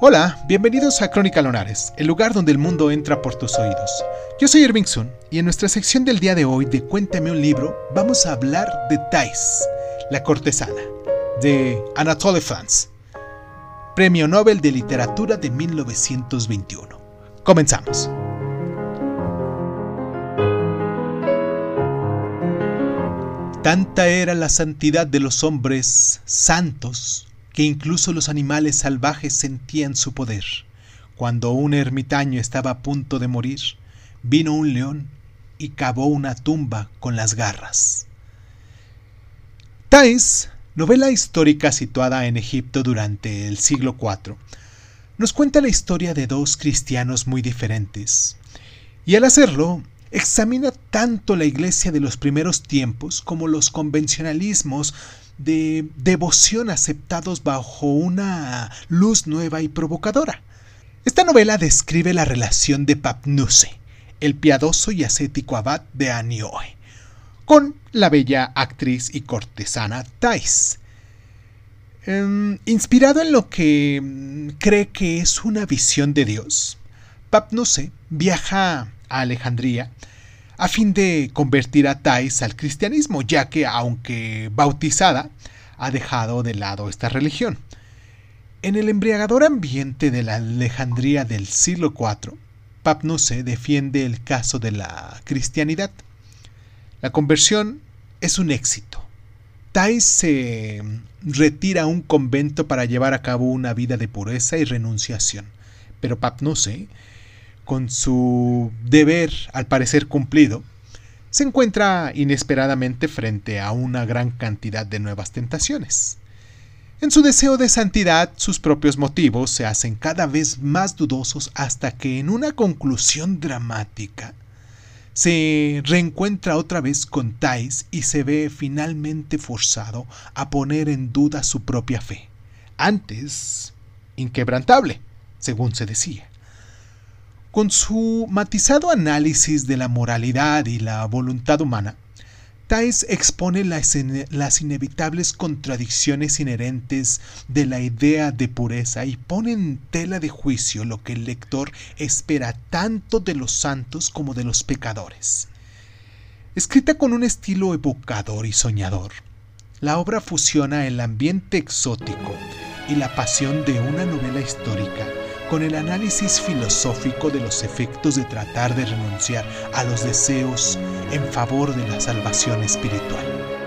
Hola, bienvenidos a Crónica Lonares, el lugar donde el mundo entra por tus oídos. Yo soy Irving Sun y en nuestra sección del día de hoy de Cuéntame un libro vamos a hablar de Thais, la cortesana, de Anatole France, Premio Nobel de Literatura de 1921. Comenzamos. Tanta era la santidad de los hombres santos que incluso los animales salvajes sentían su poder. Cuando un ermitaño estaba a punto de morir, vino un león y cavó una tumba con las garras. Thais, novela histórica situada en Egipto durante el siglo IV, nos cuenta la historia de dos cristianos muy diferentes, y al hacerlo examina tanto la iglesia de los primeros tiempos como los convencionalismos de devoción aceptados bajo una luz nueva y provocadora. Esta novela describe la relación de Papnuse, el piadoso y ascético abad de Anioe, con la bella actriz y cortesana Thais. Em, inspirado en lo que mm, cree que es una visión de Dios, Papnuse viaja a Alejandría a fin de convertir a Thais al cristianismo, ya que, aunque bautizada, ha dejado de lado esta religión. En el embriagador ambiente de la Alejandría del siglo IV, Papnuse defiende el caso de la cristianidad. La conversión es un éxito. Thais se retira a un convento para llevar a cabo una vida de pureza y renunciación, pero Papnuse con su deber al parecer cumplido, se encuentra inesperadamente frente a una gran cantidad de nuevas tentaciones. En su deseo de santidad, sus propios motivos se hacen cada vez más dudosos hasta que en una conclusión dramática se reencuentra otra vez con Thais y se ve finalmente forzado a poner en duda su propia fe, antes inquebrantable, según se decía. Con su matizado análisis de la moralidad y la voluntad humana, Thais expone las, las, inevitables contradicciones inherentes de la idea de pureza y pone en tela de juicio lo que el lector espera tanto de los santos como de los pecadores. Escrita con un estilo evocador y soñador, la obra fusiona el ambiente exótico y la pasión de una novela histórica con el análisis filosófico de los efectos de tratar de renunciar a los deseos en favor de la salvación espiritual.